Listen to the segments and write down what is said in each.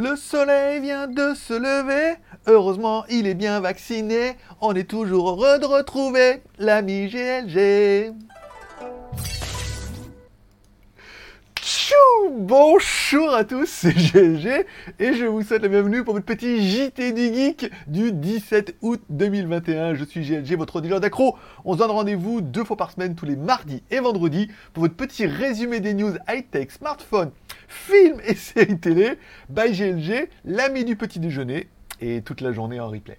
Le soleil vient de se lever, heureusement il est bien vacciné, on est toujours heureux de retrouver l'ami GLG. Tchou Bonjour à tous, c'est GLG et je vous souhaite la bienvenue pour votre petit JT du Geek du 17 août 2021. Je suis GLG, votre dealer d'accro. On se donne rendez-vous deux fois par semaine, tous les mardis et vendredis, pour votre petit résumé des news high-tech, smartphone, films et séries télé by GLG, l'ami du petit déjeuner et toute la journée en replay.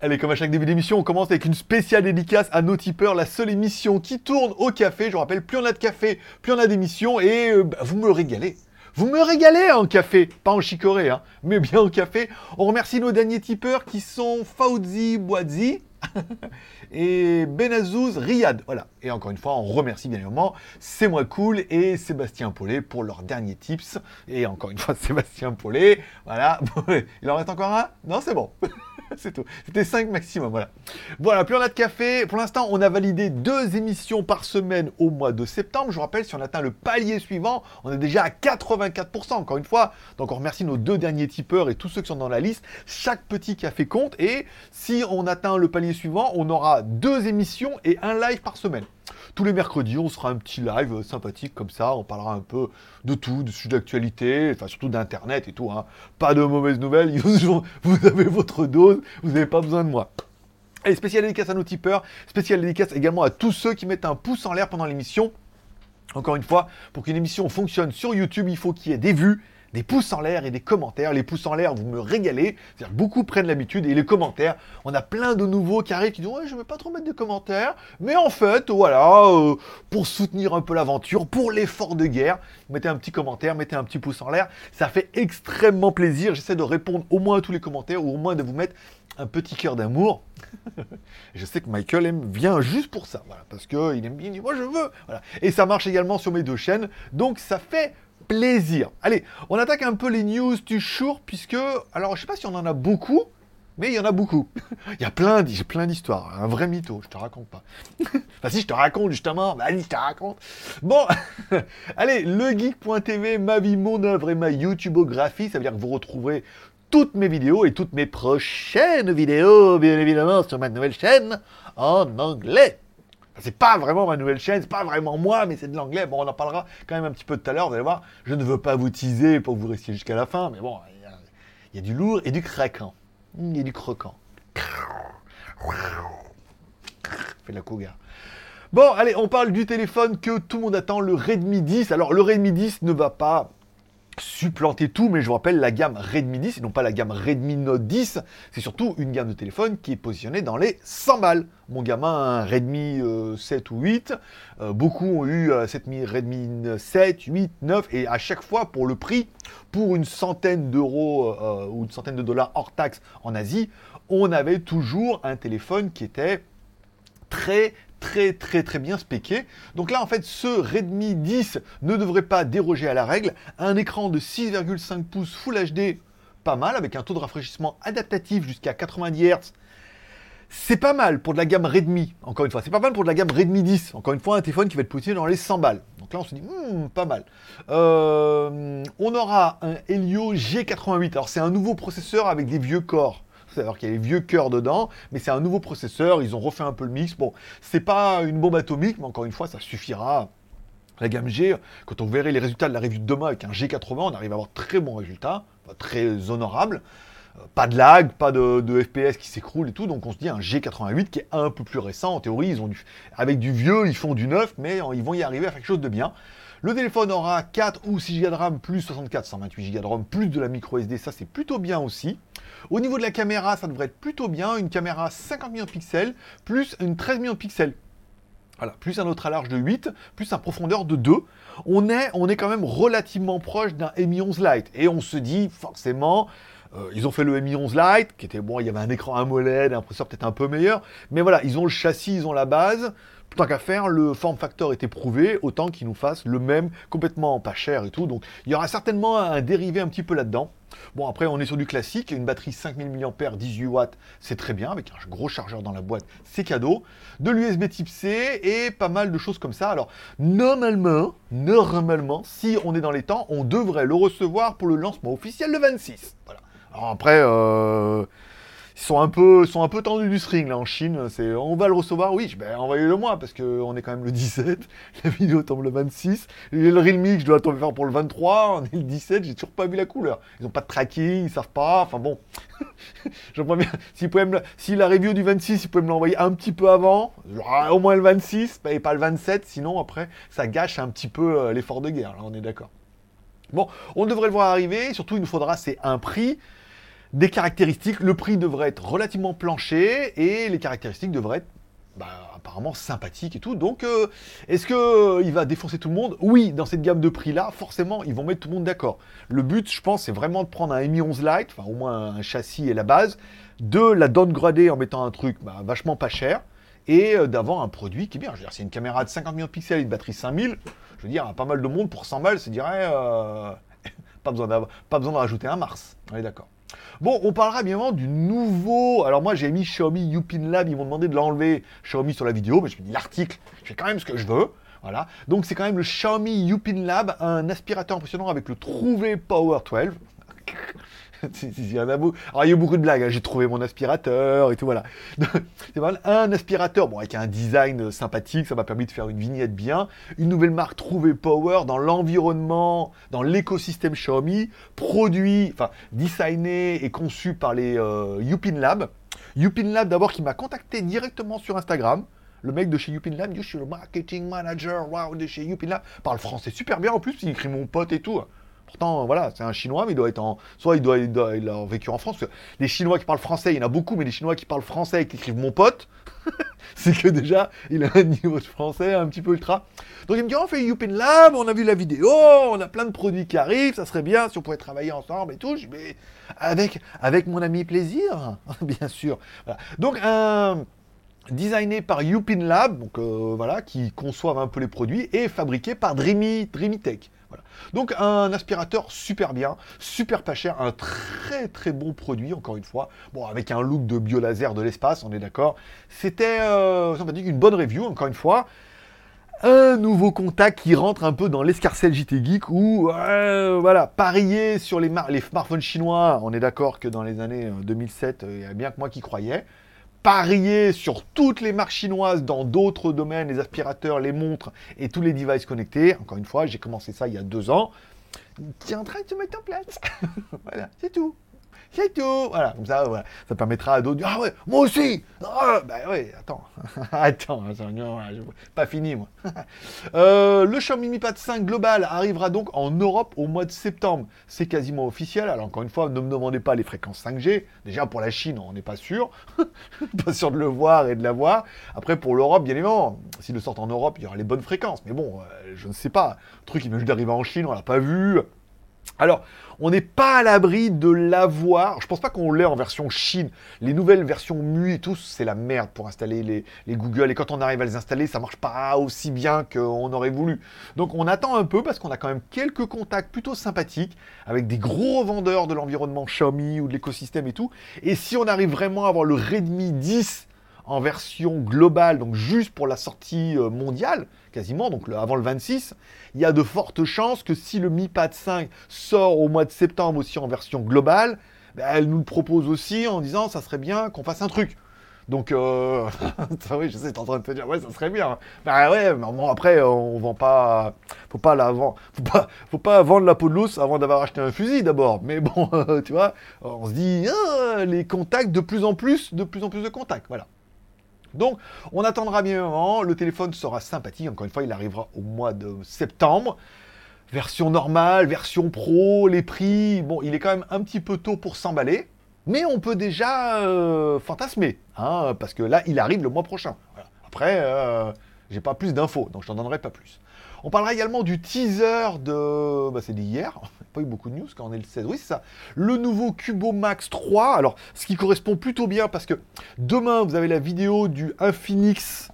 Allez, comme à chaque début d'émission, on commence avec une spéciale dédicace à nos tipeurs, la seule émission qui tourne au café. Je vous rappelle, plus on a de café, plus on a d'émissions, et euh, bah, vous me régalez. Vous me régalez en café, pas en chicorée, hein, mais bien en café. On remercie nos derniers tipeurs qui sont Fauzi Boazi et Benazouz Riyad. Voilà. Et encore une fois, on remercie bien évidemment C'est moi cool et Sébastien Paulet pour leurs derniers tips. Et encore une fois, Sébastien Paulet. Voilà. Il en reste encore un? Non, c'est bon. c'est tout. C'était 5 maximum, voilà. Voilà, plus on a de café. Pour l'instant, on a validé deux émissions par semaine au mois de septembre. Je vous rappelle, si on atteint le palier suivant, on est déjà à 84%, encore une fois. Donc on remercie nos deux derniers tipeurs et tous ceux qui sont dans la liste. Chaque petit café compte. Et si on atteint le palier suivant, on aura deux émissions et un live par semaine. Tous les mercredis, on sera un petit live sympathique comme ça. On parlera un peu de tout, de sujets d'actualité, enfin surtout d'internet et tout. Hein. Pas de mauvaises nouvelles. Vous avez votre dose. Vous n'avez pas besoin de moi. Allez, spécial dédicace à nos tipeurs. Spécial dédicace également à tous ceux qui mettent un pouce en l'air pendant l'émission. Encore une fois, pour qu'une émission fonctionne sur YouTube, il faut qu'il y ait des vues, des pouces en l'air et des commentaires. Les pouces en l'air, vous me régalez. C'est-à-dire beaucoup prennent l'habitude. Et les commentaires, on a plein de nouveaux qui arrivent qui disent Ouais, je ne vais pas trop mettre de commentaires. Mais en fait, voilà, euh, pour soutenir un peu l'aventure, pour l'effort de guerre, mettez un petit commentaire, mettez un petit pouce en l'air. Ça fait extrêmement plaisir. J'essaie de répondre au moins à tous les commentaires ou au moins de vous mettre un petit cœur d'amour. je sais que Michael aime, vient juste pour ça, parce qu'il aime bien, il dit moi je veux. Voilà. Et ça marche également sur mes deux chaînes, donc ça fait plaisir. Allez, on attaque un peu les news du jour, puisque, alors je sais pas si on en a beaucoup, mais il y en a beaucoup. il y a plein, plein d'histoires. Un vrai mytho, je te raconte pas. enfin si, je te raconte justement. Allez, je te raconte. Bon, allez, legeek.tv, ma vie, mon œuvre et ma YouTubeographie. Ça veut dire que vous retrouverez toutes mes vidéos et toutes mes prochaines vidéos, bien évidemment, sur ma nouvelle chaîne en anglais. C'est pas vraiment ma nouvelle chaîne, c'est pas vraiment moi, mais c'est de l'anglais. Bon, on en parlera quand même un petit peu tout à l'heure, vous allez voir. Je ne veux pas vous teaser pour que vous restiez jusqu'à la fin, mais bon, il y, a du lourd et du craquant. Il y a du croquant. Fait de la cougar. Bon, allez, on parle du téléphone que tout le monde attend, le Redmi 10. Alors, le Redmi 10 ne va pas supplanter tout, mais je vous rappelle la gamme Redmi 10 et non pas la gamme Redmi Note 10. C'est surtout une gamme de téléphone qui est positionnée dans les 100 balles. Mon gamin Redmi 7 euh, ou 8. Euh, beaucoup ont eu euh, Redmi 7, 8, 9 et à chaque fois pour le prix, pour une centaine d'euros ou une centaine de dollars hors taxe en Asie, on avait toujours un téléphone qui était très très très très bien spéqué. Donc là en fait ce Redmi 10 ne devrait pas déroger à la règle. Un écran de 6,5 pouces Full HD, pas mal, avec un taux de rafraîchissement adaptatif jusqu'à 90 Hz. C'est pas mal pour de la gamme Redmi, encore une fois. C'est pas mal pour de la gamme Redmi 10. Encore une fois, un téléphone qui va être positionné dans les 100 balles. Donc là, on se dit, hmm, pas mal. Euh, on aura un Helio G88. Alors, c'est un nouveau processeur avec des vieux corps alors qu'il y a les vieux cœurs dedans, mais c'est un nouveau processeur, ils ont refait un peu le mix. Bon, c'est pas une bombe atomique, mais encore une fois, ça suffira. La gamme G, quand on verrait les résultats de la revue de demain avec un G80, on arrive à avoir très bons résultats, très honorables. Euh, pas de lag, pas de, FPS qui s'écroule et tout, donc on se dit un G88 qui est un peu plus récent. En théorie, ils ont avec du vieux, ils font du neuf, mais ils vont y arriver à faire quelque chose de bien. Le téléphone aura 4 ou 6 Go de RAM plus 64, 128 Go de RAM plus de la micro SD, ça c'est plutôt bien aussi. Au niveau de la caméra, ça devrait être plutôt bien, une caméra 50 millions de pixels plus une 13 millions de pixels. Voilà, plus un autre à large de 8, plus un profondeur de 2. On est, on est quand même relativement proche d'un Mi 11 Lite. Et on se dit forcément, euh, ils ont fait le Mi 11 Lite, qui était bon, il y avait un écran AMOLED, un processeur peut-être un peu meilleur. Mais voilà, ils ont le châssis, ils ont la base tant qu'à faire, le form factor était prouvé, autant qu'il nous fasse le même, complètement pas cher et tout. Donc il y aura certainement un dérivé un petit peu là-dedans. Bon, après, on est sur du classique, une batterie 5000 mAh, 18 watts, c'est très bien, avec un gros chargeur dans la boîte, c'est cadeau. De l'USB type C et pas mal de choses comme ça. Alors, normalement, normalement, si on est dans les temps, on devrait le recevoir pour le lancement officiel le 26. Voilà. Alors après, euh, ils sont un peu, sont un peu tendus du string là en Chine. C'est, on va le recevoir, oui, ben envoyez-le moi parce qu'on est quand même le 17. La vidéo tombe le 26. Et le Realme, je dois tomber faire pour le 23. On est le 17. J'ai toujours pas vu la couleur. Ils ont pas de tracking, ils savent pas. Enfin bon, j'aimerais bien. Si, me, si la review du 26, ils pouvaient me l'envoyer un petit peu avant, au moins le 26 et pas le 27. Sinon après, ça gâche un petit peu euh, l'effort de guerre. Là, on est d'accord. Bon, on devrait le voir arriver. Surtout, il nous faudra c'est un prix des caractéristiques, le prix devrait être relativement plancher et les caractéristiques devraient être bah, apparemment sympathiques et tout. Donc, euh, est-ce qu'il euh, va défoncer tout le monde? Oui, dans cette gamme de prix-là, forcément, ils vont mettre tout le monde d'accord. Le but, je pense, c'est vraiment de prendre un Mi 11 Lite, enfin au moins un châssis et la base, de la downgrader en mettant un truc bah, vachement pas cher et euh, d'avoir un produit qui est bien. Je veux dire, c'est une caméra de 50 millions de pixels et une batterie 5000. Je veux dire, pas mal de monde pour 100 balles se dirait pas, besoin pas besoin de rajouter un Mars. On est d'accord. Bon, on parlera bien évidemment du nouveau. Alors moi j'ai mis Xiaomi Yupin Lab, ils m'ont demandé de l'enlever Xiaomi sur la vidéo, mais je me dis l'article, je fais quand même ce que je veux. Voilà. Donc c'est quand même le Xiaomi Yupin Lab, un aspirateur impressionnant avec le Trouvé Power 12. il y en a beaucoup. Alors, il y a eu beaucoup de blagues. Hein. J'ai trouvé mon aspirateur et tout, voilà. c'est mal. Un aspirateur, bon, avec un design sympathique, ça m'a permis de faire une vignette bien. Une nouvelle marque trouvée Power dans l'environnement, dans l'écosystème Xiaomi, produit, enfin, designé et conçu par les euh, Yupin Lab. Yupin Lab, d'abord, qui m'a contacté directement sur Instagram. Le mec de chez Yupin Lab, je suis le marketing manager wow, de chez Yupin Lab, parle français super bien en plus, il écrit mon pote et tout. Pourtant, voilà, c'est un Chinois, mais il doit être en. Soit il doit, il a vécu en France. les Chinois qui parlent français, il y en a beaucoup, mais les Chinois qui parlent français et qui écrivent mon pote, c'est que déjà, il a un niveau de français un petit peu ultra. Donc il me dit, on fait Youpin Lab, on a vu la vidéo, on a plein de produits qui arrivent, ça serait bien si on pouvait travailler ensemble et tout. Je mais avec, avec mon ami plaisir, bien sûr. Donc un designé par Youpin Lab, donc euh, voilà, qui conçoivent un peu les produits, et fabriqué par Dreamy, Dreamy Tech. Donc un aspirateur super bien, super pas cher, un très très bon produit, encore une fois. Bon, avec un look de biolaser de l'espace, on est d'accord. C'était, euh, une bonne review, encore une fois. Un nouveau contact qui rentre un peu dans l'escarcelle JT Geek où, euh, voilà, parier sur les, les smartphones chinois, on est d'accord que dans les années 2007, euh, il y a bien que moi qui croyais parier sur toutes les marques chinoises dans d'autres domaines, les aspirateurs, les montres et tous les devices connectés. Encore une fois, j'ai commencé ça il y a deux ans. Tu en train de se mettre en place. voilà, c'est tout. C'est tout. Voilà, comme ça, voilà. ça permettra à d'autres dire Ah ouais, moi aussi ah, Bah ouais, attends. attends, pas fini, moi. Euh, le Xiaomi Mi Pad 5 global arrivera donc en Europe au mois de septembre. C'est quasiment officiel. Alors, encore une fois, ne me demandez pas les fréquences 5G. Déjà, pour la Chine, on n'est pas sûr. pas sûr de le voir et de l'avoir. Après, pour l'Europe, bien évidemment, s'ils le sortent en Europe, il y aura les bonnes fréquences. Mais bon, euh, je ne sais pas. Le truc, il vient juste d'arriver en Chine, on l'a pas vu. Alors, on n'est pas à l'abri de l'avoir. Je pense pas qu'on l'ait en version Chine. Les nouvelles versions MUI et tout, c'est la merde pour installer les, Google. Et quand on arrive à les installer, ça marche pas aussi bien qu'on aurait voulu. Donc on attend un peu parce qu'on a quand même quelques contacts plutôt sympathiques avec des gros revendeurs de l'environnement Xiaomi ou de l'écosystème et tout. Et si on arrive vraiment à avoir le Redmi 10 en version globale, donc juste pour la sortie euh, mondiale, quasiment, donc avant le 26, il y a de fortes chances que si le Mi Pad 5 sort au mois de septembre aussi en version globale, ben, elle nous le propose aussi en disant ça serait bien qu'on fasse un truc. Donc, euh... oui, je sais, es en train de te dire, ouais, ça serait bien. Ben ouais, mais bon, après, on vend pas. Faut pas la vendre. Faut pas, faut pas vendre la peau de l'os avant d'avoir acheté un fusil d'abord. Mais bon, tu vois, on se dit, ah, les contacts, de plus en plus, de plus en plus de contacts. Voilà. Donc, on attendra bien un. Le téléphone sera sympathique. Encore une fois, il arrivera au mois de septembre. Version normale, version pro, les prix. Bon, il est quand même un petit peu tôt pour s'emballer. Mais on peut déjà euh, fantasmer. Hein, parce que là, il arrive le mois prochain. Après, euh, j'ai pas plus d'infos. Donc, je t'en donnerai pas plus. On parlera également du teaser de. Bah, c'est d'hier. Pas eu beaucoup de news quand on est le 16. Oui, c'est ça. Le nouveau Cubo Max 3. Alors, ce qui correspond plutôt bien parce que demain, vous avez la vidéo du Infinix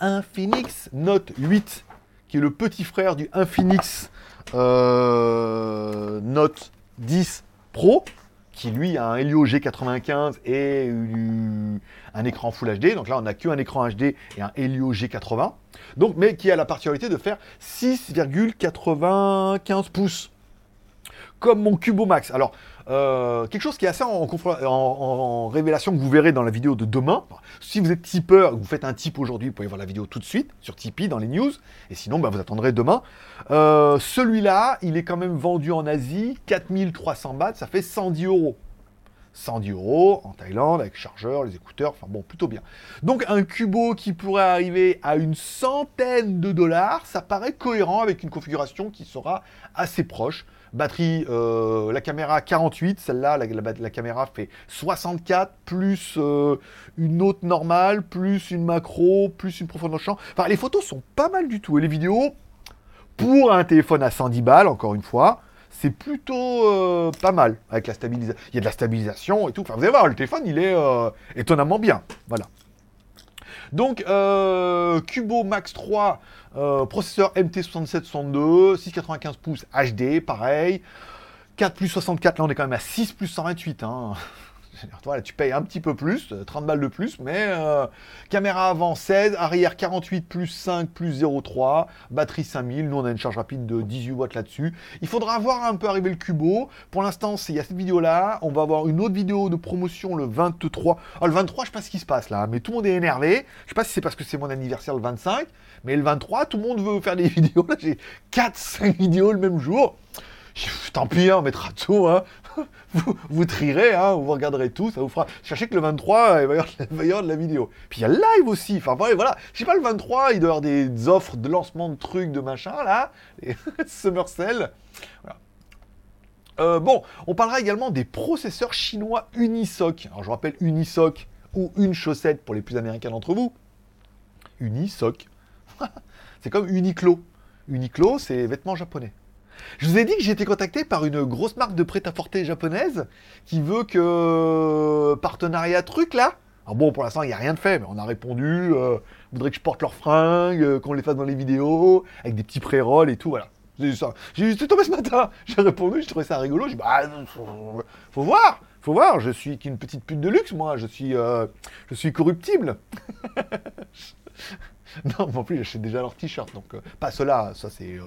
Infinix Note 8, qui est le petit frère du Infinix euh, Note 10 Pro, qui lui a un Helio G95 et un écran Full HD. Donc là, on n'a qu'un écran HD et un Helio G80. Donc, mais qui a la particularité de faire 6,95 pouces. Comme mon Cubo Max. Alors, euh, quelque chose qui est assez en, révélation que vous verrez dans la vidéo de demain. Si vous êtes tipeur, vous faites un tip aujourd'hui, vous pouvez voir la vidéo tout de suite sur Tipeee dans les news. Et sinon, bah, vous attendrez demain. Euh, celui-là, il est quand même vendu en Asie, 4300 bahts, ça fait 110 euros. 110 euros en Thaïlande avec chargeur, les écouteurs, enfin bon, plutôt bien. Donc un Cubo qui pourrait arriver à une centaine de dollars, ça paraît cohérent avec une configuration qui sera assez proche. Batterie, euh, la caméra 48, celle-là, la, caméra fait 64, plus euh, une autre normale, plus une macro, plus une profondeur de champ. Enfin, les photos sont pas mal du tout. Et les vidéos, pour un téléphone à 110 balles, encore une fois, c'est plutôt euh, pas mal. Il y a de la stabilisation et tout. Enfin, vous allez voir, le téléphone, il est étonnamment bien. Voilà. Donc, Cubo Max 3, euh, processeur MT6762, 695 pouces HD, pareil. 4 plus 64, là on est quand même à 6 plus 128. Hein. Tu payes un petit peu plus, 30 euh, balles de plus, mais euh, caméra avant 16, arrière 48 plus 5 plus 0,3, batterie 5000, nous on a une charge rapide de 18 watts là-dessus. Il faudra voir un peu arriver le Cubo. Pour l'instant, il y a cette vidéo-là, on va avoir une autre vidéo de promotion le 23. Ah, le 23, je sais pas ce qui se passe là, mais tout le monde est énervé. Je sais pas si c'est parce que c'est mon anniversaire le 25, mais le 23, tout le monde veut faire des vidéos. Là, j'ai 4-5 vidéos le même jour. Tant pis, on mettra tout. Hein. vous, vous trierez, hein, vous regarderez tout, ça vous fera. Sachez que le 23, il va y avoir, de la vidéo. Puis il y a le live aussi. Enfin voilà, je sais pas, le 23, il doit y avoir des offres de lancement de trucs, de machin, là. Summer. Euh, bon, on parlera également des processeurs chinois Unisoc. Alors je rappelle Unisoc ou une chaussette pour les plus américains d'entre vous. Unisoc. c'est comme Uniqlo. Uniqlo, c'est vêtements japonais. Je vous ai dit que j'ai été contacté par une grosse marque de prêt-à-porter japonaise qui veut que partenariat truc là. Alors bon, pour l'instant, il n'y a rien de fait, mais on a répondu, euh, voudrait que je porte leurs fringues, euh, qu'on les fasse dans les vidéos, avec des petits pré-rolls et tout, voilà. J'ai. J'ai tombé ce matin, j'ai répondu, j'ai trouvé ça rigolo, j'ai dit, bah, faut, voir, faut voir, je suis qu'une petite pute de luxe, moi, je suis, euh, je suis corruptible. non, mais en plus, j'achète déjà leur t-shirt, donc euh, pas cela, ça c'est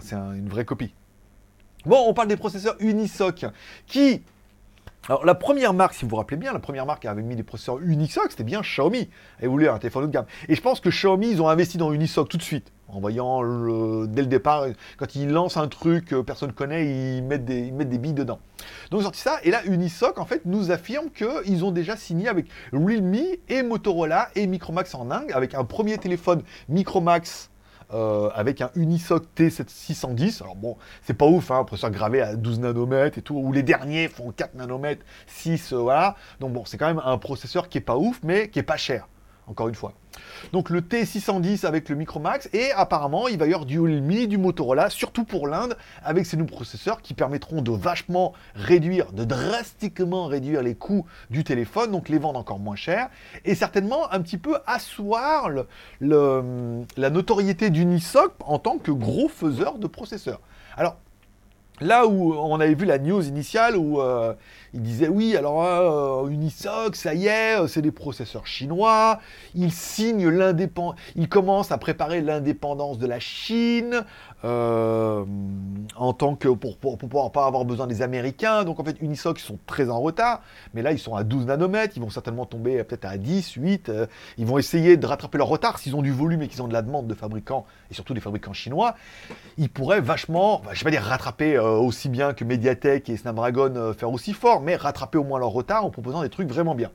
c'est une vraie copie. Bon, on parle des processeurs Unisoc qui alors la première marque, si vous vous rappelez bien, la première marque qui avait mis des processeurs Unisoc, c'était bien Xiaomi. Elle voulait un téléphone haut de gamme. Et je pense que Xiaomi, ils ont investi dans Unisoc tout de suite. En voyant dès le départ, quand ils lancent un truc que personne ne connaît, ils mettent, des, ils mettent des billes dedans. Donc ils ont sorti ça, et là Unisoc en fait nous affirme qu'ils ont déjà signé avec Realme et Motorola et Micromax en Inde, avec un premier téléphone Micromax euh, avec un Unisoc T610. Alors bon, c'est pas ouf, hein, processeur gravé à 12 nanomètres et tout, ou les derniers font 4 nanomètres, 6, euh, voilà. Donc bon, c'est quand même un processeur qui est pas ouf, mais qui est pas cher encore une fois. Donc le T610 avec le Micromax, et apparemment il va y avoir du Realme, du Motorola, surtout pour l'Inde, avec ces nouveaux processeurs qui permettront de vachement réduire, de drastiquement réduire les coûts du téléphone, donc les vendre encore moins cher, et certainement un petit peu asseoir la notoriété d'Unisoc en tant que gros faiseur de processeurs. Alors, Là où on avait vu la news initiale où euh, il disait oui, alors euh, Unisoc, ça y est, euh, c'est des processeurs chinois, ils signent l'indépendance, ils commencent à préparer l'indépendance de la Chine en tant que pour, pour, pouvoir pas avoir besoin des Américains. Donc en fait, Unisoc ils sont très en retard, mais là ils sont à 12 nanomètres, ils vont certainement tomber peut-être à 10, 8. ils vont essayer de rattraper leur retard s'ils ont du volume et qu'ils ont de la demande de fabricants et surtout des fabricants chinois. Ils pourraient vachement, je vais pas dire rattraper euh, aussi bien que Mediatek et Snapdragon euh, faire aussi fort, mais rattraper au moins leur retard en proposant des trucs vraiment bien.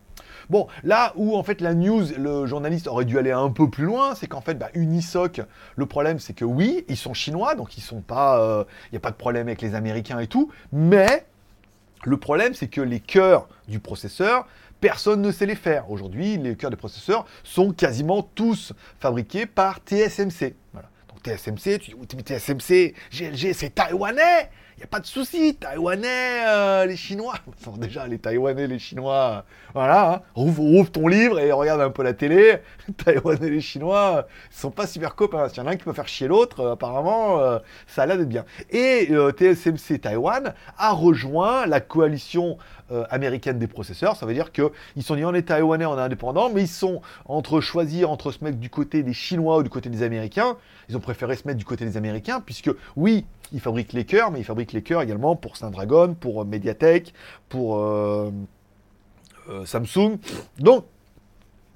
Bon, là où en fait la news, le journaliste aurait dû aller un peu plus loin, c'est qu'en fait bah, Unisoc, le problème c'est que oui, ils sont chinois, donc ils sont pas, il euh, n'y a pas de problème avec les Américains et tout, mais le problème c'est que les cœurs du processeur, personne ne sait les faire. Aujourd'hui, les cœurs des processeurs sont quasiment tous fabriqués par TSMC. Voilà. TSMC, tu dis, TSMC, GLG, c'est taïwanais Il pas de souci, Taïwanais, euh, les Chinois. déjà, les Taïwanais, les Chinois, voilà, hein. ouvre, ton livre et regarde un peu la télé. Taïwanais, les Chinois, ils sont pas super copains. S'il y en a un qui peut faire chier l'autre, euh, apparemment, euh, ça a l'air d'être bien. Et TSMC Taïwan a rejoint la coalition américaine des processeurs. Ça veut dire qu'ils sont dit on est Taïwanais, on est indépendant, mais ils sont entre choisir entre se mettre du côté des Chinois ou du côté des Américains. Ils ont préféré se mettre du côté des Américains, puisque oui, ils fabriquent les cœurs, mais ils fabriquent les cœurs également pour Snapdragon, pour euh, Mediatek, pour euh, euh, Samsung. Donc,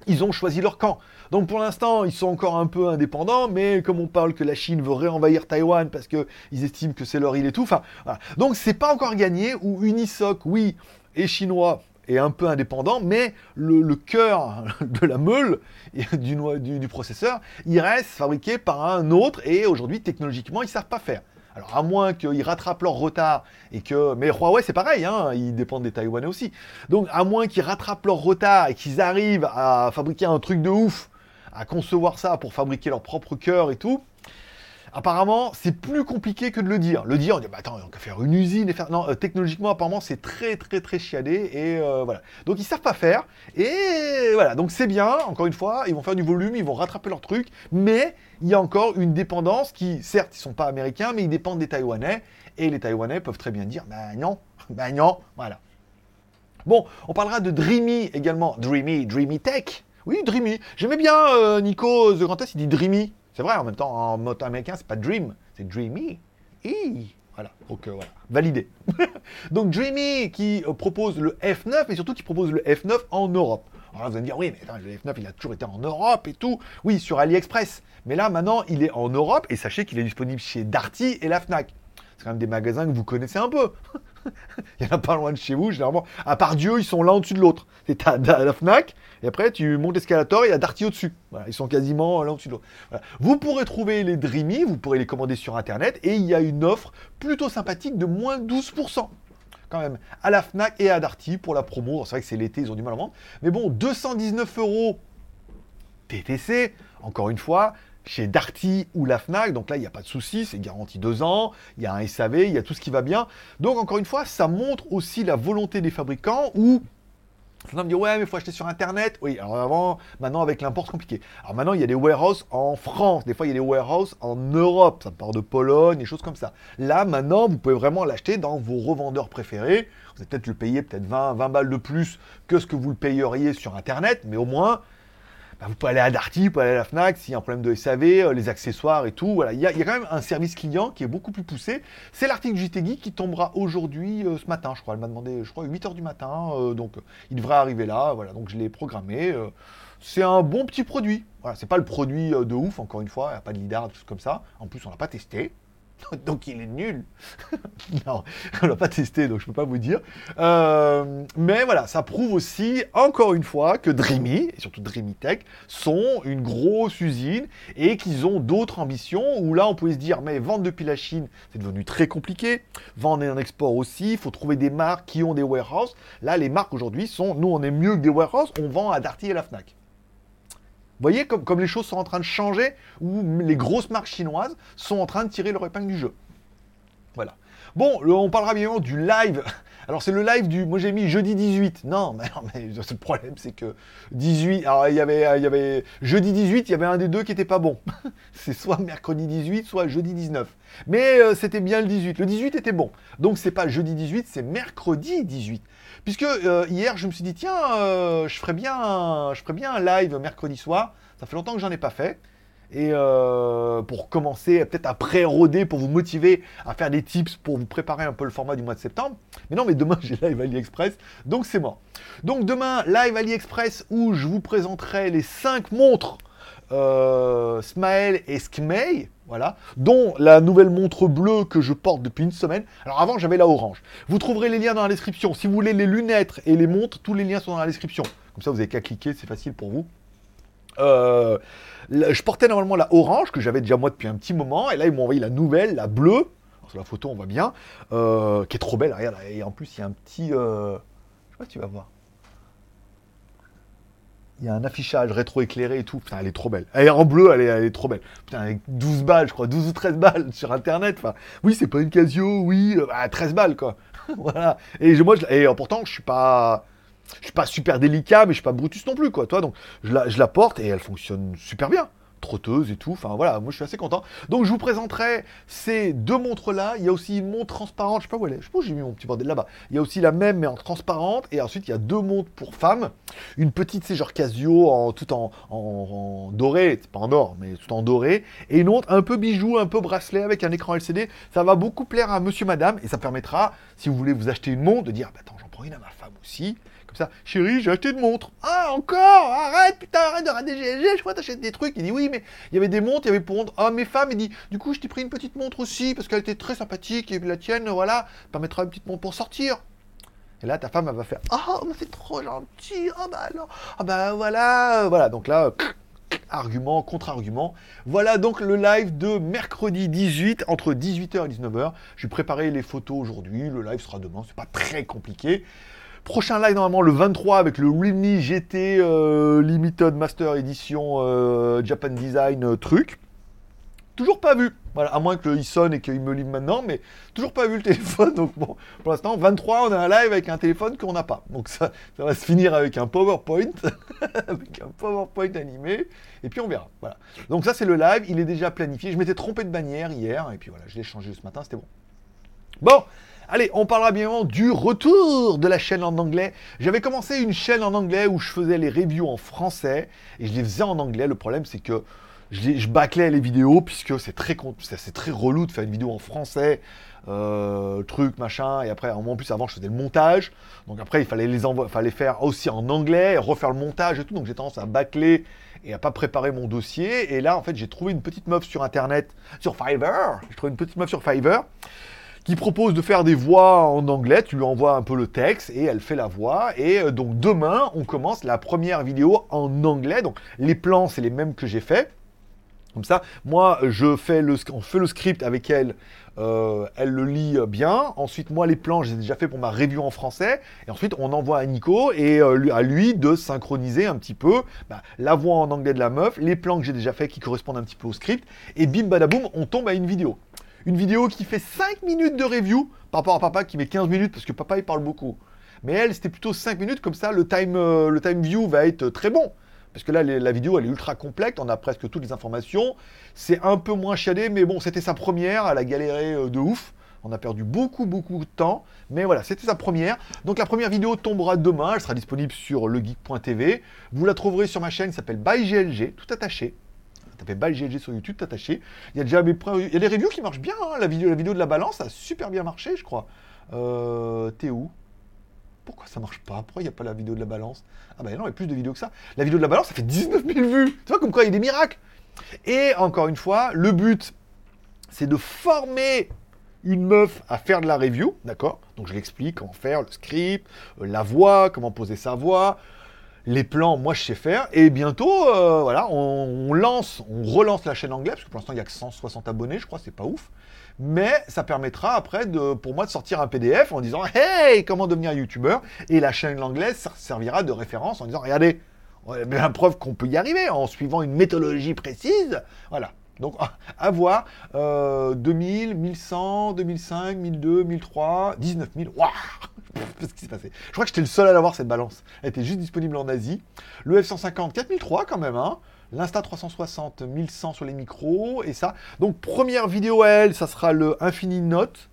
ils ont choisi leur camp. Donc pour l'instant, ils sont encore un peu indépendants, mais comme on parle que la Chine veut réenvahir Taïwan parce qu'ils estiment que c'est leur île et tout, enfin, donc c'est pas encore gagné. Ou Unisoc, oui, est chinois et un peu indépendant, mais le, cœur de la meule du, processeur, il reste fabriqué par un autre et aujourd'hui technologiquement ils savent pas faire. Alors à moins qu'ils rattrapent leur retard et que... Mais Huawei c'est pareil, hein, ils dépendent des Taïwanais aussi. Donc à moins qu'ils rattrapent leur retard et qu'ils arrivent à fabriquer un truc de ouf, à concevoir ça pour fabriquer leur propre cœur et tout, Apparemment, c'est plus compliqué que de le dire. Le dire, on dit, bah, attends, on va faire une usine et faire. Non, euh, technologiquement, apparemment, c'est très, très, très chiadé. Et euh, voilà. Donc, ils savent pas faire. Et voilà. Donc, c'est bien. Encore une fois, ils vont faire du volume, ils vont rattraper leur truc. Mais il y a encore une dépendance qui, certes, ils sont pas américains, mais ils dépendent des Taïwanais. Et les Taïwanais peuvent très bien dire, bah non, bah non, voilà. Bon, on parlera de Dreamy également. Dreamy, Dreamy Tech. Oui, Dreamy. J'aimais bien euh, Nico The Grand il dit Dreamy. C'est vrai, en même temps, en mot américain, c'est pas dream, c'est dreamy. Voilà, donc euh, voilà, validé. donc Dreamy qui euh, propose le F9 et surtout qui propose le F9 en Europe. Alors vous allez me dire, oui, mais le F9 il a toujours été en Europe et tout. Oui, sur AliExpress. Mais là maintenant, il est en Europe et sachez qu'il est disponible chez Darty et la Fnac. Des magasins que vous connaissez un peu. il n'y en a pas loin de chez vous, généralement. À part Dieu, ils sont l'un au-dessus de l'autre. C'est à la Fnac, et après tu montes l'escalator et il y a Darty au-dessus. ils sont quasiment l'un au-dessus de l'autre. Vous pourrez trouver les Dreamy, vous pourrez les commander sur Internet, et il y a une offre plutôt sympathique de moins 12% quand même à la Fnac et à Darty pour la promo. C'est vrai que c'est l'été, ils ont du mal à vendre. Mais bon, 219 euros TTC, encore une fois, chez Darty ou la FNAC, donc là, il n'y a pas de souci, c'est garanti deux ans, il y a un SAV, il y a tout ce qui va bien. Donc, encore une fois, ça montre aussi la volonté des fabricants où on me dit ouais mais il faut acheter sur internet. Oui, alors avant, maintenant avec l'import c'est compliqué. Alors maintenant il y a des warehouses en France, des fois il y a des warehouses en Europe, ça part de Pologne, des choses comme ça. Là maintenant vous pouvez vraiment l'acheter dans vos revendeurs préférés. Vous allez peut-être le payer peut-être 20, 20 balles de plus que ce que vous le payeriez sur internet, mais au moins bah, vous pouvez aller à Darty, vous pouvez aller à la FNAC, s'il y a un problème de SAV, euh, les accessoires et tout. Voilà. Il, y a, quand même un service client qui est beaucoup plus poussé. C'est l'article JT qui tombera aujourd'hui, euh, ce matin, je crois. Elle m'a demandé, je crois, 8h du matin. Euh, donc, il devrait arriver là. Voilà, donc je l'ai programmé. c'est un bon petit produit. Voilà, c'est pas le produit de ouf, encore une fois. Il n'y a pas de lidar, tout comme ça. En plus, on l'a pas testé. donc il est nul. non, on l'a pas testé, donc je peux pas vous dire. Euh, mais voilà, ça prouve aussi, encore une fois, que Dreamy, et surtout Dreamy Tech, sont une grosse usine et qu'ils ont d'autres ambitions, où là on pouvait se dire, mais vendre depuis la Chine, c'est devenu très compliqué. Vendre en export aussi, il faut trouver des marques qui ont des warehouses. Là, les marques aujourd'hui sont, nous on est mieux que des warehouses, on vend à Darty et la FNAC. Voyez comme, comme, les choses sont en train de changer, où les grosses marques chinoises sont en train de tirer leur épingle du jeu. Voilà. Bon, on parlera bien du live. Alors c'est le live du, moi j'ai mis jeudi 18. Non, mais, non, mais le problème c'est que 18, alors il y avait, il y avait jeudi 18, il y avait un des deux qui était pas bon. c'est soit mercredi 18, soit jeudi 19. Mais euh, c'était bien le 18. Le 18 était bon. Donc c'est pas jeudi 18, c'est mercredi 18. Puisque euh, hier, je me suis dit, tiens, euh, je, ferais bien un, je ferais bien live mercredi soir. Ça fait longtemps que j'en ai pas fait. Et euh, pour commencer, peut-être à pré-roder, pour vous motiver à faire des tips pour vous préparer un peu le format du mois de septembre. Mais non, mais demain, j'ai live AliExpress, donc c'est mort. Donc demain, live AliExpress où je vous présenterai les 5 montres Smile et Skmei voilà, dont la nouvelle montre bleue que je porte depuis une semaine. Alors avant, j'avais la orange. Vous trouverez les liens dans la description. Si vous voulez les lunettes et les montres, tous les liens sont dans la description. Comme ça, vous n'avez qu'à cliquer, c'est facile pour vous. Euh, je portais normalement la orange, que j'avais déjà moi depuis un petit moment, et là, ils m'ont envoyé la nouvelle, la bleue. sur la photo, on voit bien, euh, qui est trop belle, regarde, et en plus, il y a un petit... Euh, je sais pas si tu vas voir. Il y a un affichage rétro-éclairé et tout. Putain, elle est trop belle. Elle est en bleu, elle est, trop belle. Putain, avec 12 balles, je crois, 12 ou 13 balles sur Internet. Oui, c'est pas une Casio, oui, euh, bah, 13 balles, quoi. voilà. Et je- moi, et euh, pourtant, je suis pas... Je suis pas super délicat, mais je suis pas Brutus non plus, quoi. Toi, donc, je la, je la porte et elle fonctionne super bien. Trotteuse et tout. Enfin, voilà, moi, je suis assez content. Donc, je vous présenterai ces deux montres-là. Il y a aussi une montre transparente. Je sais pas où elle est. Je pas où j'ai mis mon petit bordel là-bas. Il y a aussi la même, mais en transparente. Et ensuite, il y a deux montres pour femmes. Une petite, c'est genre Casio, en, tout en, en- en doré. C'est pas en or, mais tout en doré. Et une autre un peu bijou, un peu bracelet avec un écran LCD. Ça va beaucoup plaire à monsieur, madame. Et ça permettra, si vous voulez vous acheter une montre, de dire bah, Attends, prends une à ma femme aussi. Comme ça, chérie, j'ai acheté une montre. Ah, encore Arrête, putain, arrête de rater GLG, je crois que t'achètes des trucs. Il dit oui, mais il y avait des montres, il y avait pour. Ah, mes femmes, il dit du coup, je t'ai pris une petite montre aussi, parce qu'elle était très sympathique, et la tienne, voilà, permettra une petite montre pour sortir. Et là, ta femme, elle va faire Ah, mais c'est trop gentil, ah bah alors, ah bah voilà, voilà. Donc là, argument, contre-argument. Voilà donc le live de mercredi 18, entre 18h et 19h. J'ai préparé les photos aujourd'hui, le live sera demain, c'est pas très compliqué. Prochain live normalement le 23 avec le Realme GT euh, Limited Master Edition euh, Japan Design euh, truc. Toujours pas vu. Voilà, à moins qu'il sonne et qu'il me livre maintenant, mais toujours pas vu le téléphone. Donc bon, pour l'instant, 23, on a un live avec un téléphone qu'on n'a pas. Donc ça, ça va se finir avec un PowerPoint, avec un PowerPoint animé, et puis on verra. Voilà. Donc ça, c'est le live. Il est déjà planifié. Je m'étais trompé de bannière hier, et puis voilà, je l'ai changé ce matin, c'était bon. Bon, allez, on parlera bien du retour de la chaîne en anglais. J'avais commencé une chaîne en anglais où je faisais les reviews en français et je les faisais en anglais. Le problème, c'est que je, je bâclais les vidéos puisque c'est très, c'est très relou de faire une vidéo en français, euh, truc, machin. Et après, en plus, avant, je faisais le montage. Donc après, il fallait les fallait faire aussi en anglais, refaire le montage et tout. Donc j'ai tendance à bâcler et à pas préparer mon dossier. Et là, en fait, j'ai trouvé une petite meuf sur Internet, sur Fiverr. J'ai trouvé une petite meuf sur Fiverr qui propose de faire des voix en anglais. Tu lui envoies un peu le texte et elle fait la voix. Et euh, donc demain, on commence la première vidéo en anglais. Donc les plans, c'est les mêmes que j'ai fait. Comme ça, moi, je fais le, on fait le script avec elle. euh, elle le lit euh, bien. Ensuite, moi, les plans, je les ai déjà fait pour ma review en français. Et ensuite, on envoie à Nico et euh, à lui de synchroniser un petit peu bah, la voix en anglais de la meuf, les plans que j'ai déjà fait qui correspondent un petit peu au script. Et bim badaboum, on tombe à une vidéo. Une vidéo qui fait 5 minutes de review par rapport à papa qui met 15 minutes parce que papa il parle beaucoup. Mais elle, c'était plutôt 5 minutes, comme ça le time, le time view va être très bon. Parce que là, la vidéo, elle est ultra complète, on a presque toutes les informations. C'est un peu moins chiadé, mais bon, c'était sa première, elle a galéré euh, de ouf. On a perdu beaucoup, beaucoup de temps. Mais voilà, c'était sa première. Donc la première vidéo tombera demain, elle sera disponible sur legeek.tv. Vous la trouverez sur ma chaîne qui s'appelle ByGLG, tout attaché. Tapez ByGLG sur YouTube, tout attaché. Il y a déjà mes il y a des reviews qui marchent bien. hein. La, vidéo, la vidéo de la balance a super bien marché, je crois. Euh, T'es où? Pourquoi ça marche pas? Pourquoi il n'y a pas la vidéo de la balance? Ah bah non, il y a plus de vidéos que ça. La vidéo de la balance, ça fait 19 000 vues. Tu vois, comme quoi il y a des miracles. Et encore une fois, le but, c'est de former une meuf à faire de la review, d'accord? Donc je l'explique comment faire, le script, euh, la voix, comment poser sa voix, les plans, moi je sais faire. Et bientôt, euh, voilà, on, lance, on relance la chaîne anglaise, parce que pour l'instant il y a que 160 abonnés, je crois, c'est pas ouf. Mais ça permettra après de, pour moi de sortir un PDF en disant Hey, comment devenir youtubeur? Et la chaîne anglaise ça servira de référence en disant Regardez, la preuve qu'on peut y arriver en suivant une méthodologie précise. Voilà. Donc, à voir. Euh, 2000, 1100, 2005, 1002, 1003, 19 000. Waouh Qu'est-ce qui s'est passé? Je crois que j'étais le seul à l'avoir cette balance. Elle était juste disponible en Asie. Le F150, 4003 quand même. Hein. L'Insta 360, 1100 sur les micros. Et ça. Donc, première vidéo à elle, ça sera le Infini Note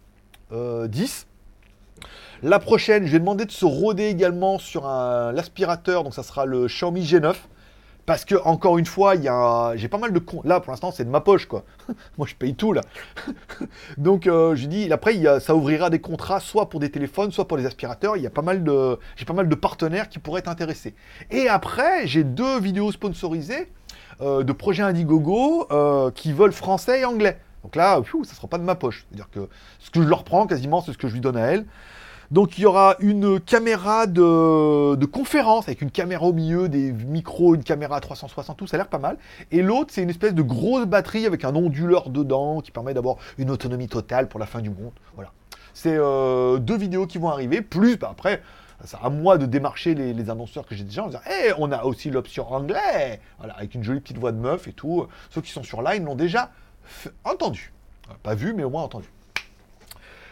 euh, 10. La prochaine, je vais demander de se roder également sur l'aspirateur, donc ça sera le Xiaomi G9. Parce que, encore une fois, j'ai pas mal de con. Là, pour l'instant, c'est de ma poche, quoi. Moi, je paye tout, là. Donc, euh, je dis, après, ça ouvrira des contrats soit pour des téléphones, soit pour des aspirateurs. Il y a pas mal de... J'ai pas mal de partenaires qui pourraient être intéressés. Et après, j'ai deux vidéos sponsorisées euh, de projets Indiegogo euh, qui veulent français et anglais. Donc là, ça sera pas de ma poche. C'est-à-dire que ce que je leur prends, quasiment, c'est ce que je lui donne à elle. Donc il y aura une caméra de, de conférence avec une caméra au milieu, des micros, une caméra à 360, tout ça a l'air pas mal. Et l'autre, c'est une espèce de grosse batterie avec un onduleur dedans qui permet d'avoir une autonomie totale pour la fin du monde. Voilà. C'est euh, deux vidéos qui vont arriver, plus bah, après, À moi de démarcher les, annonceurs que j'ai déjà en disant on a aussi l'option anglais Voilà, avec une jolie petite voix de meuf et tout. Ceux qui sont sur Line l'ont déjà entendu. Pas vu, mais au moins entendu.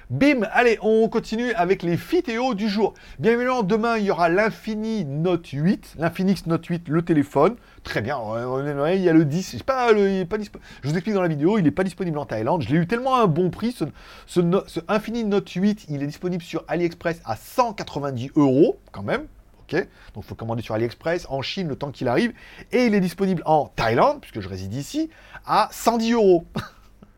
Bim, allez, on continue avec les vidéos du jour. Bien évidemment, demain, il y aura l'Infini Note 8, l'Infinix Note 8, le téléphone. Très bien, il y a le 10, je, pas, le, pas je vous explique dans la vidéo, il n'est pas disponible en Thaïlande. Je l'ai eu tellement à un bon prix, ce, ce, Infinix Note 8, il est disponible sur AliExpress à 190 euros, quand même. ok Donc il faut commander sur AliExpress, en Chine, le temps qu'il arrive. Et il est disponible en Thaïlande, puisque je réside ici, à 110 euros.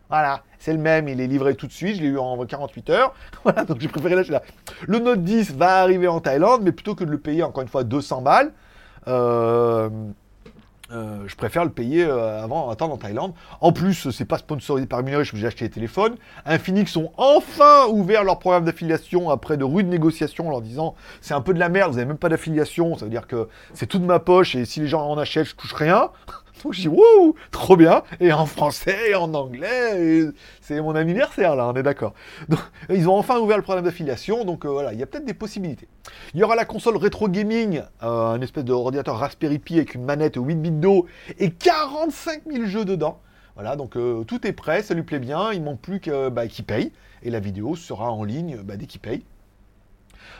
Voilà, c'est le même, il est livré tout de suite, je l'ai eu en 48 heures. Voilà, donc j'ai préféré lâcher là. Le Note 10 va arriver en Thaïlande, mais plutôt que de le payer encore une fois 200 balles, euh, euh, je préfère le payer euh, avant, attendre en Thaïlande. En plus, c'est pas sponsorisé par Minerai, j'ai acheté les téléphones. Infinix ont enfin ouvert leur programme d'affiliation après de rudes négociations en leur disant c'est un peu de la merde, vous n'avez même pas d'affiliation, ça veut dire que c'est tout de ma poche et si les gens en achètent, je touche rien. Donc je dis wouh, trop bien. Et en français, et en anglais, c'est mon anniversaire là, on est d'accord. Ils ont enfin ouvert le programme d'affiliation, donc euh, voilà, il y a peut-être des possibilités. Il y aura la console rétro gaming, euh, un espèce d'ordinateur Raspberry Pi avec une manette 8 bits d'eau et 45 000 jeux dedans. Voilà, donc euh, tout est prêt, ça lui plaît bien, il manque plus bah, qu'il paye. Et la vidéo sera en ligne bah, dès qu'il paye.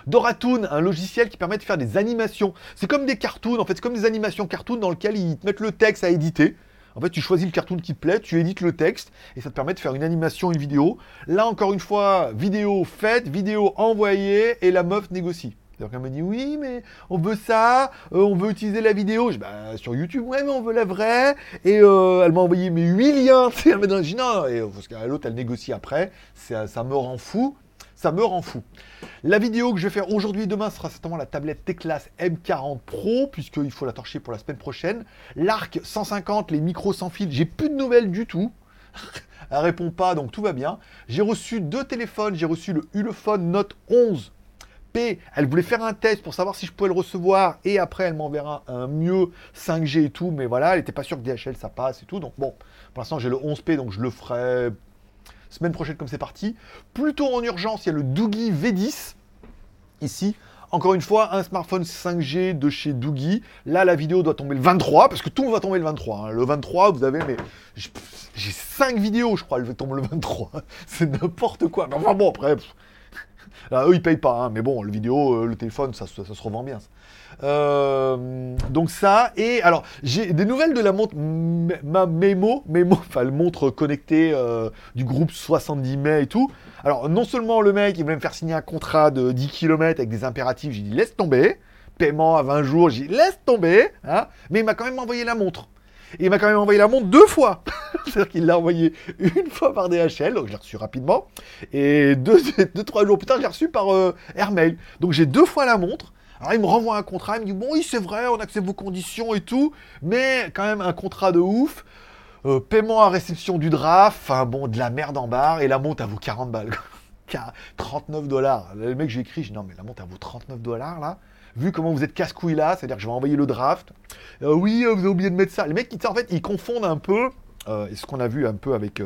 Doratoon, un logiciel qui permet de faire des animations. C'est comme des cartoons, en fait, c'est comme des animations cartoons dans lesquelles ils te mettent le texte à éditer. En fait, tu choisis le cartoon qui te plaît, tu édites le texte, et ça te permet de faire une animation, une vidéo. Là, encore une fois, vidéo faite, vidéo envoyée, et la meuf négocie. cest qu'elle me dit oui, mais on veut ça, euh, on veut utiliser la vidéo. Je dis bah, sur YouTube, ouais, mais on veut la vraie. Et euh, elle m'a envoyé mes 8 liens. Elle m'a dit non, et parce que l'autre, elle négocie après. Ça, ça me rend fou me rend fou. La vidéo que je vais faire aujourd'hui et demain sera certainement la tablette T-Class M40 Pro, puisqu'il faut la torcher pour la semaine prochaine. L'arc 150, les micros sans fil, j'ai plus de nouvelles du tout. Elle répond pas, donc tout va bien. J'ai reçu deux téléphones, j'ai reçu le Ulefone Note 11 P. Elle voulait faire un test pour savoir si je pouvais le recevoir et après elle m'enverra un mieux 5G et tout, mais voilà, elle n'était pas sûre que DHL ça passe et tout. Donc bon, pour l'instant j'ai le 11P donc je le ferai semaine prochaine comme c'est parti. Plutôt en urgence, il y a le Doogie V10, ici. Encore une fois, un smartphone 5G de chez Doogie. Là, la vidéo doit tomber le 23, parce que tout va tomber le 23. Hein. Le 23, vous avez, mais j'ai 5 vidéos, je crois, elle tombe le 23. C'est n'importe quoi. enfin bon, après, eux, ils payent pas, hein. mais bon, le vidéo, euh, le téléphone, ça, ça, se revend bien. Euh, donc ça, et alors, j'ai des nouvelles de la montre ma Memo, Memo, enfin, le montre connectée euh, du groupe 70 mai et tout. Alors, non seulement le mec, il voulait me faire signer un contrat de 10 km avec des impératifs, j'ai dit laisse tomber. Paiement à 20 jours, j'ai dit laisse tomber, hein, mais il m'a quand même envoyé la montre. Il m'a quand même envoyé la montre deux fois. C'est-à-dire qu'il l'a envoyé une fois par DHL, donc je l'ai reçu rapidement. Et deux, deux, trois jours plus tard, je l'ai reçu par euh, Airmail. Donc j'ai deux fois la montre. Alors il me renvoie un contrat, il me dit bon oui c'est vrai, on accepte vos conditions et tout, mais quand même un contrat de ouf. Euh, paiement à réception du draft, enfin bon, de la merde en barre, et la montre à vous 40 balles. 39 dollars. Le mec, j'ai écrit, je dis non, mais la montre à vous 39 dollars là vu comment vous êtes casse-couille là, c'est-à-dire que je vais envoyer le draft. Euh, oui, euh, vous avez oublié de mettre ça. Les mecs, en fait, ils confondent un peu, et ce qu'on a vu un peu avec,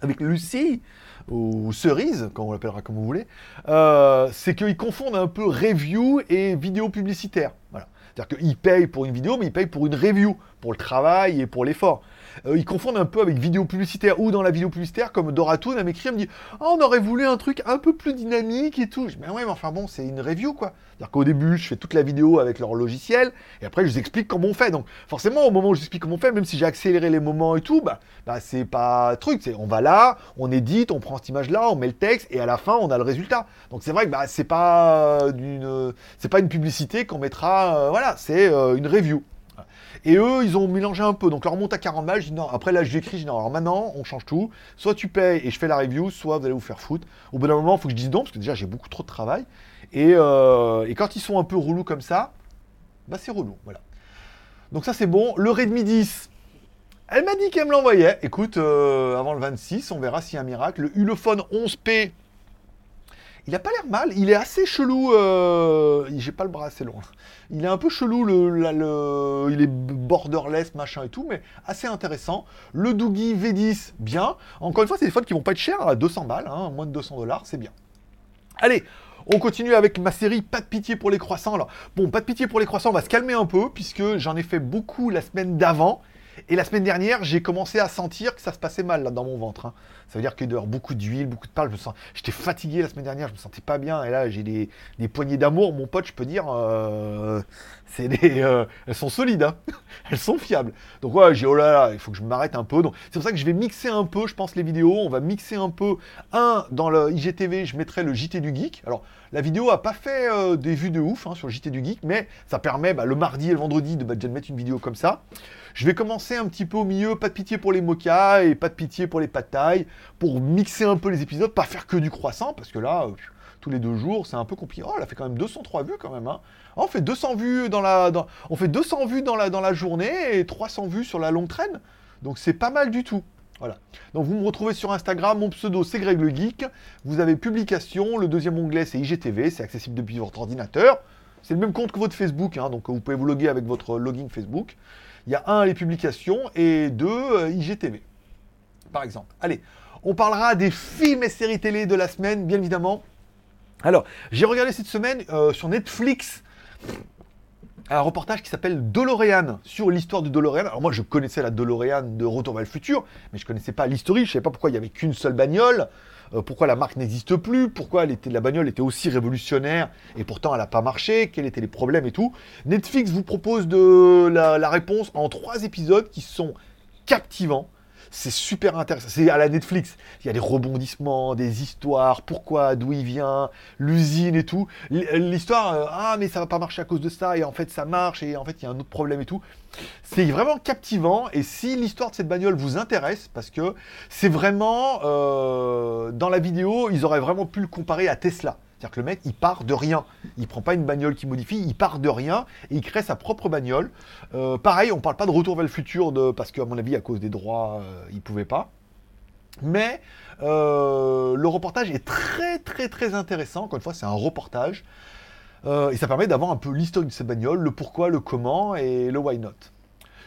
avec Lucie, ou Cerise, quand on l'appellera comme vous voulez, c'est qu'ils confondent un peu review et vidéo publicitaire. Voilà. C'est-à-dire qu'ils payent pour une vidéo, mais ils payent pour une review, pour le travail et pour l'effort. Euh, ils confondent un peu avec vidéo publicitaire ou dans la vidéo publicitaire, comme Doratoon, elle m'écrit, elle me dit oh, on aurait voulu un truc un peu plus dynamique et tout. Je dis Mais ouais, mais enfin bon, c'est une review quoi. C'est-à-dire qu'au début, je fais toute la vidéo avec leur logiciel et après, je vous explique comment on fait. Donc, forcément, au moment où j'explique comment on fait, même si j'ai accéléré les moments et tout, bah, bah c'est pas truc. C'est on va là, on édite, on prend cette image-là, on met le texte et à la fin, on a le résultat. Donc, c'est vrai que bah, c'est pas, d'une, c'est pas une publicité qu'on mettra. Euh, voilà, c'est euh, une review. Et eux, ils ont mélangé un peu. Donc, leur monte à 40 balles. Je dis non. Après, là, j'écris. Je dis non. Alors maintenant, on change tout. Soit tu payes et je fais la review, soit vous allez vous faire foutre. Au bout d'un moment, il faut que je dise non, parce que déjà, j'ai beaucoup trop de travail. Et, euh, quand ils sont un peu relous comme ça, bah, c'est relou. Voilà. Donc, ça, c'est bon. Le Redmi 10. Elle m'a dit qu'elle me l'envoyait. Écoute, euh, avant le 26, on verra s'il y a un miracle. Le Ulefone 11P il a pas l'air mal, il est assez chelou. Euh... J'ai pas le bras assez long. Il est un peu chelou, il est borderless, machin et tout, mais assez intéressant. Le Doogie V10, bien. Encore une fois, c'est des phones qui vont pas être chers, à 200 balles, hein, moins de 200 dollars, c'est bien. Allez, On continue avec ma série Pas de pitié pour les croissants. Bon, pas de pitié pour les croissants, on va se calmer un peu, puisque j'en ai fait beaucoup la semaine d'avant. Et la semaine dernière, j'ai commencé à sentir que ça se passait mal là dans mon ventre. hein. Ça veut dire qu'il doit y avoir beaucoup d'huile, beaucoup de parle. Je me j'étais fatigué la semaine dernière, je me sentais pas bien. Et là, j'ai des, des poignées d'amour, mon pote, je peux dire, euh, c'est des, euh, elles sont solides, hein. elles sont fiables. Donc ouais, j'ai oh là là, il faut que je m'arrête un peu. Donc c'est pour ça que je vais mixer un peu, je pense, les vidéos. On va mixer un peu. Un dans le IGTV, je mettrai le JT du geek. Alors la vidéo a pas fait euh, des vues de ouf hein, sur JT du geek, mais ça permet bah, le mardi et le vendredi de bah, mettre une vidéo comme ça. Je vais commencer un petit peu au milieu, pas de pitié pour les mochas et pas de pitié pour les patailles, pour mixer un peu les épisodes, pas faire que du croissant, parce que là, euh, tous les deux jours, c'est un peu compliqué. Oh, elle a fait quand même 203 vues quand même. Hein. Oh, on fait 200 vues dans la, on fait 200 vues dans la, dans la journée et 300 vues sur la longue traîne. Donc c'est pas mal du tout. Voilà. Donc vous me retrouvez sur Instagram, mon pseudo c'est Greg le Geek. Vous avez publication, le deuxième onglet c'est IGTV, c'est accessible depuis votre ordinateur. C'est le même compte que votre Facebook, hein, donc vous pouvez vous loguer avec votre login Facebook. Il y a un les publications et deux euh, IGTV, par exemple. Allez, on parlera des films et séries télé de la semaine, bien évidemment. Alors, j'ai regardé cette semaine euh, sur Netflix un reportage qui s'appelle DeLorean sur l'histoire du DeLorean. Alors moi je connaissais la DeLorean de Retour vers le futur, mais je connaissais pas l'historique, je savais pas pourquoi il y avait qu'une seule bagnole, euh, pourquoi la marque n'existe plus, pourquoi la bagnole était aussi révolutionnaire et pourtant elle n'a pas marché, quels étaient les problèmes et tout. Netflix vous propose de la réponse en trois épisodes qui sont captivants. C'est super intéressant. C'est à la Netflix. Il y a des rebondissements, des histoires, pourquoi, d'où il vient, l'usine et tout. L'histoire, euh, ah mais ça va pas marcher à cause de ça, et en fait ça marche, et en fait il y a un autre problème et tout. C'est vraiment captivant, et si l'histoire de cette bagnole vous intéresse, parce que c'est vraiment, euh, dans la vidéo, ils auraient vraiment pu le comparer à Tesla. C'est-à-dire que le mec, il part de rien. Il prend pas une bagnole qui modifie, il part de rien et il crée sa propre bagnole. Euh, pareil, on parle pas de retour vers le futur de, parce qu'à mon avis, à cause des droits, euh, il pouvait pas. Mais euh, le reportage est très très très intéressant. Encore une fois, c'est un reportage. Euh, et ça permet d'avoir un peu l'historique de cette bagnole, le pourquoi, le comment et le why not.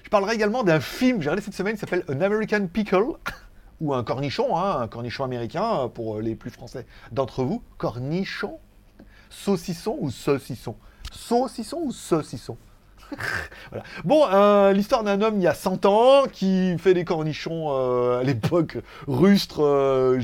Je parlerai également d'un film j'ai regardé cette semaine qui s'appelle An American Pickle, ou un cornichon, hein, un cornichon américain euh, pour les plus français d'entre vous. Cornichon Saucisson ou saucisson? Saucisson ou saucisson? Bon, euh, l'histoire d'un homme il y a 100 ans qui fait des cornichons euh, à l'époque rustre, euh,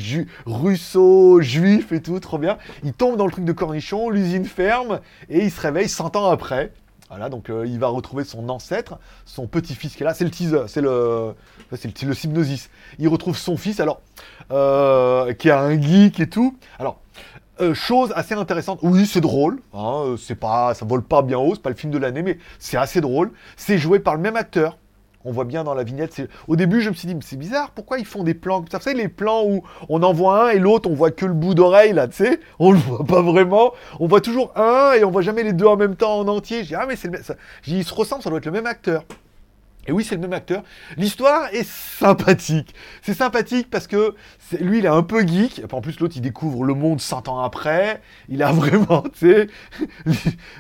russo, juif et tout, trop bien. Il tombe dans le truc de cornichons, l'usine ferme et il se réveille 100 ans après. Voilà, donc euh, il va retrouver son ancêtre, son petit-fils qui est là, c'est le teaser, c'est le, c'est le. Il retrouve son fils, alors, euh, qui a un geek et tout. Alors, euh, chose assez intéressante. Oui, c'est drôle. Hein, c'est pas, ça vole pas bien haut. C'est pas le film de l'année, mais c'est assez drôle. C'est joué par le même acteur. On voit bien dans la vignette. Au début, je me suis dit, mais c'est bizarre. Pourquoi ils font des plans Vous savez, les plans où on en voit un et l'autre, on voit que le bout d'oreille là, tu sais? On le voit pas vraiment. On voit toujours un et on voit jamais les deux en même temps en entier. Je dis, ah mais c'est le même. ça- J'ai dit, ils se ressemblent. Ça doit être le même acteur. Et oui, c'est le même acteur. L'histoire est sympathique. C'est sympathique parce que lui, il est un peu geek. En plus, l'autre, il découvre le monde 100 ans après. Il a vraiment, tu sais,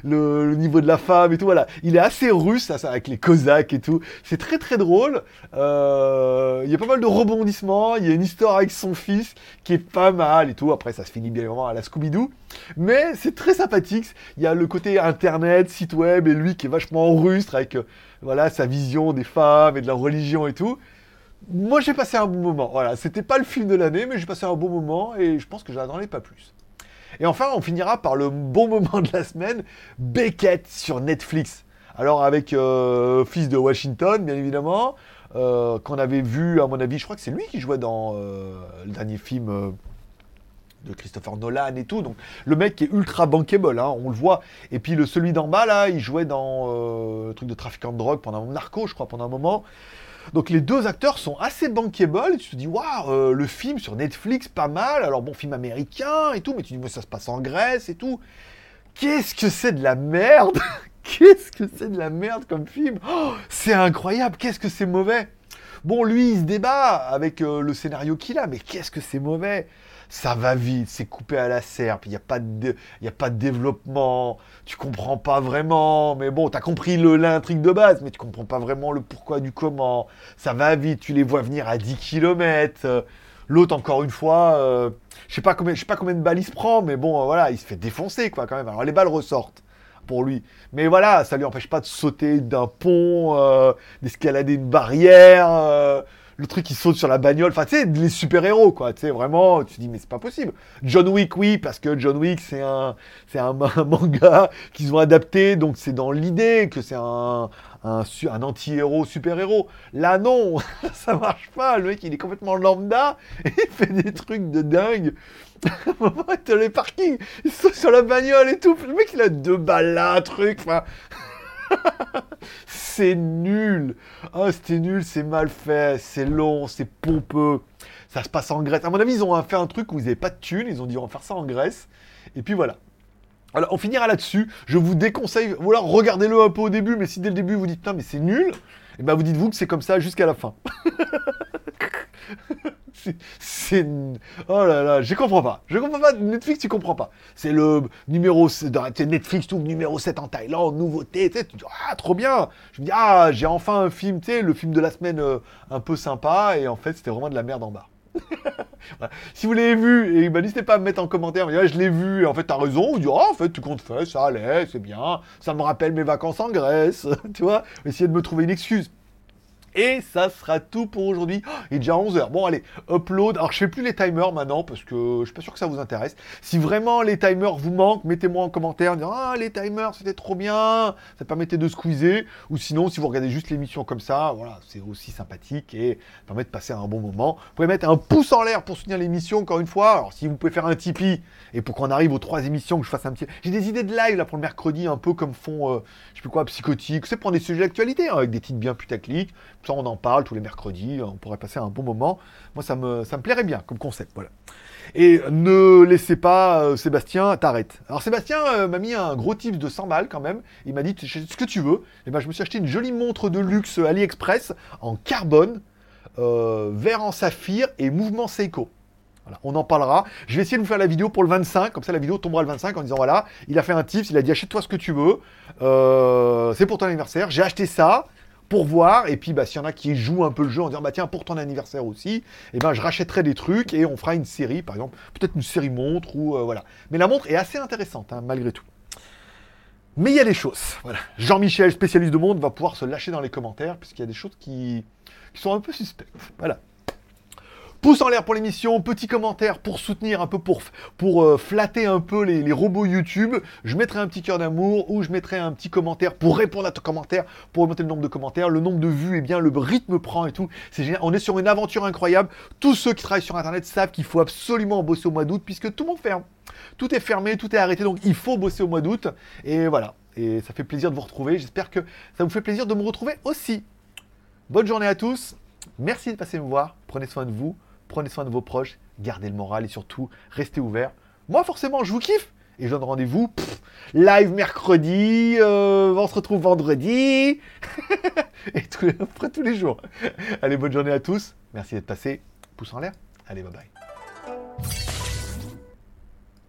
le, niveau de la femme et tout. Voilà. Il est assez russe, avec les Cosaques et tout. C'est très, très drôle. Euh, il y a pas mal de rebondissements. Il y a une histoire avec son fils qui est pas mal et tout. Après, ça se finit bien évidemment à la Scooby-Doo. Mais c'est très sympathique. Il y a le côté internet, site web, et lui qui est vachement rustre avec euh, voilà, sa vision des femmes et de la religion et tout. Moi, j'ai passé un bon moment. Voilà, c'était pas le film de l'année, mais j'ai passé un bon moment et je pense que j'attendais pas plus. Et enfin, on finira par le bon moment de la semaine, Beckett sur Netflix. Alors avec euh, Fils de Washington, bien évidemment, euh, qu'on avait vu, à mon avis, je crois que c'est lui qui jouait dans euh, le dernier film de Christopher Nolan et tout. Donc le mec qui est ultra bankable, hein, on le voit. Et puis celui d'en bas là, il jouait dans euh, le truc de trafiquant de drogue pendant un narco, je crois, pendant un moment. Donc les deux acteurs sont assez bankable. Tu te dis, waouh, euh, le film sur Netflix, pas mal. Alors bon, film américain et tout, mais tu dis, moi ça se passe en Grèce et tout. Qu'est-ce que c'est de la merde? Qu'est-ce que c'est de la merde comme film? Oh, C'est incroyable, qu'est-ce que c'est mauvais? Bon, lui, il se débat avec euh, le scénario qu'il a, mais qu'est-ce que c'est mauvais? Ça va vite, c'est coupé à la serpe, il n'y a, pas de- développement, tu comprends pas vraiment, mais bon, tu as compris l'intrigue de base, mais tu comprends pas vraiment le pourquoi du comment, ça va vite, tu les vois venir à 10 km, L'autre, encore une fois, euh, je sais pas sais pas combien de balles il se prend, mais bon, euh, voilà, il se fait défoncer, quoi, quand même. Alors les balles ressortent pour lui, mais voilà, ça lui empêche pas de sauter d'un pont, euh, d'escalader une barrière. Le truc qui saute sur la bagnole, enfin tu sais, les super-héros quoi, tu sais, vraiment, tu te dis mais c'est pas possible. John Wick oui, parce que John Wick c'est un, c'est un, ma- un manga qu'ils ont adapté, donc c'est dans l'idée que c'est un, un, un anti-héros, super-héros. Là non, ça marche pas, le mec il est complètement lambda, et il fait des trucs de dingue. Moment, il les parkings, il saute sur la bagnole et tout, le mec il a deux balles là, un truc, enfin... c'est nul. Ah, c'était nul, c'est mal fait, c'est long, c'est pompeux. Ça se passe en Grèce. À mon avis, ils ont fait un truc où ils n'avaient pas de thunes. Ils ont dit on va faire ça en Grèce. Et puis voilà. Alors, on finira là-dessus. Je vous déconseille, alors regardez-le un peu au début, mais si dès le début vous dites putain, mais c'est nul, et ben vous dites-vous que c'est comme ça jusqu'à la fin. C'est-. Oh là là, je comprends pas. Je comprends pas. Netflix, tu comprends pas. C'est le numéro. c'est Netflix trouve numéro 7 en Thaïlande, nouveauté. Tu dis, ah, trop bien. Je me dis, ah, j'ai enfin un film, tu sais, le film de la semaine euh, un peu sympa. Et en fait, c'était vraiment de la merde en bas. Si vous l'avez vu, et bah, n'hésitez pas à me mettre en commentaire, me dire, Ah, je l'ai vu, et en fait, t'as raison, ou dire, ah, en fait, tu comptes faire, ça allait, c'est bien, ça me rappelle mes vacances en Grèce, tu vois, essayer de me trouver une excuse. Et ça sera tout pour aujourd'hui. Oh, il est déjà 11h. Bon, allez, upload. Alors, je fais plus les timers maintenant parce que je suis pas sûr que ça vous intéresse. Si vraiment les timers vous manquent, mettez-moi en commentaire en disant Ah, les timers, c'était trop bien. Ça permettait de squeezer. Ou sinon, si vous regardez juste l'émission comme ça, voilà, c'est aussi sympathique et permet de passer un bon moment. Vous pouvez mettre un pouce en l'air pour soutenir l'émission, encore une fois. Alors, si vous pouvez faire un Tipeee et pour qu'on arrive aux trois émissions, que je fasse un petit. J'ai des idées de live là pour le mercredi, un peu comme font, euh, je sais plus quoi, psychotique. C'est prendre des sujets d'actualité hein, avec des titres bien putaclic. Ça, on en parle tous les mercredis. On pourrait passer un bon moment. Moi, ça me, ça me plairait bien comme concept. Voilà. Et ne laissez pas euh, Sébastien, t'arrêtes. Alors Sébastien euh, m'a mis un gros tips de 100 balles quand même. Il m'a dit ce que tu veux. Et ben je me suis acheté une jolie montre de luxe AliExpress en carbone, euh, vert en saphir et mouvement Seiko. Voilà, on en parlera. Je vais essayer de vous faire la vidéo pour le 25, comme ça la vidéo tombera le 25 en disant voilà, il a fait un tips, il a dit achète-toi ce que tu veux, Euh, c'est pour ton anniversaire, j'ai acheté ça pour voir, et puis bah, s'il y en a qui jouent un peu le jeu en disant bah tiens pour ton anniversaire aussi, et ben je rachèterai des trucs et on fera une série, par exemple, peut-être une série montre ou euh, voilà. Mais la montre est assez intéressante hein, malgré tout. Mais il y a des choses. Voilà. Jean-Michel, spécialiste de monde, va pouvoir se lâcher dans les commentaires, puisqu'il y a des choses qui, qui sont un peu suspectes. Voilà. Pouce en l'air pour l'émission, petit commentaire pour soutenir un peu, pour, pour euh, flatter un peu les, les robots YouTube. Je mettrai un petit cœur d'amour ou je mettrai un petit commentaire pour répondre à ton commentaire, pour augmenter le nombre de commentaires, le nombre de vues, et bien le rythme prend et tout. C'est génial. On est sur une aventure incroyable. Tous ceux qui travaillent sur Internet savent qu'il faut absolument bosser au mois d'août puisque tout le monde ferme. Tout est fermé, tout est arrêté, donc il faut bosser au mois d'août. Et voilà. Et ça fait plaisir de vous retrouver. J'espère que ça vous fait plaisir de me retrouver aussi. Bonne journée à tous. Merci de passer me voir. Prenez soin de vous. Prenez soin de vos proches. Gardez le moral et surtout, restez ouverts. Moi, forcément, je vous kiffe. Et je donne rendez-vous live mercredi. euh, on se retrouve vendredi. et après tous les jours. Allez, bonne journée à tous. Merci d'être passé. Pouce en l'air. Allez, bye bye.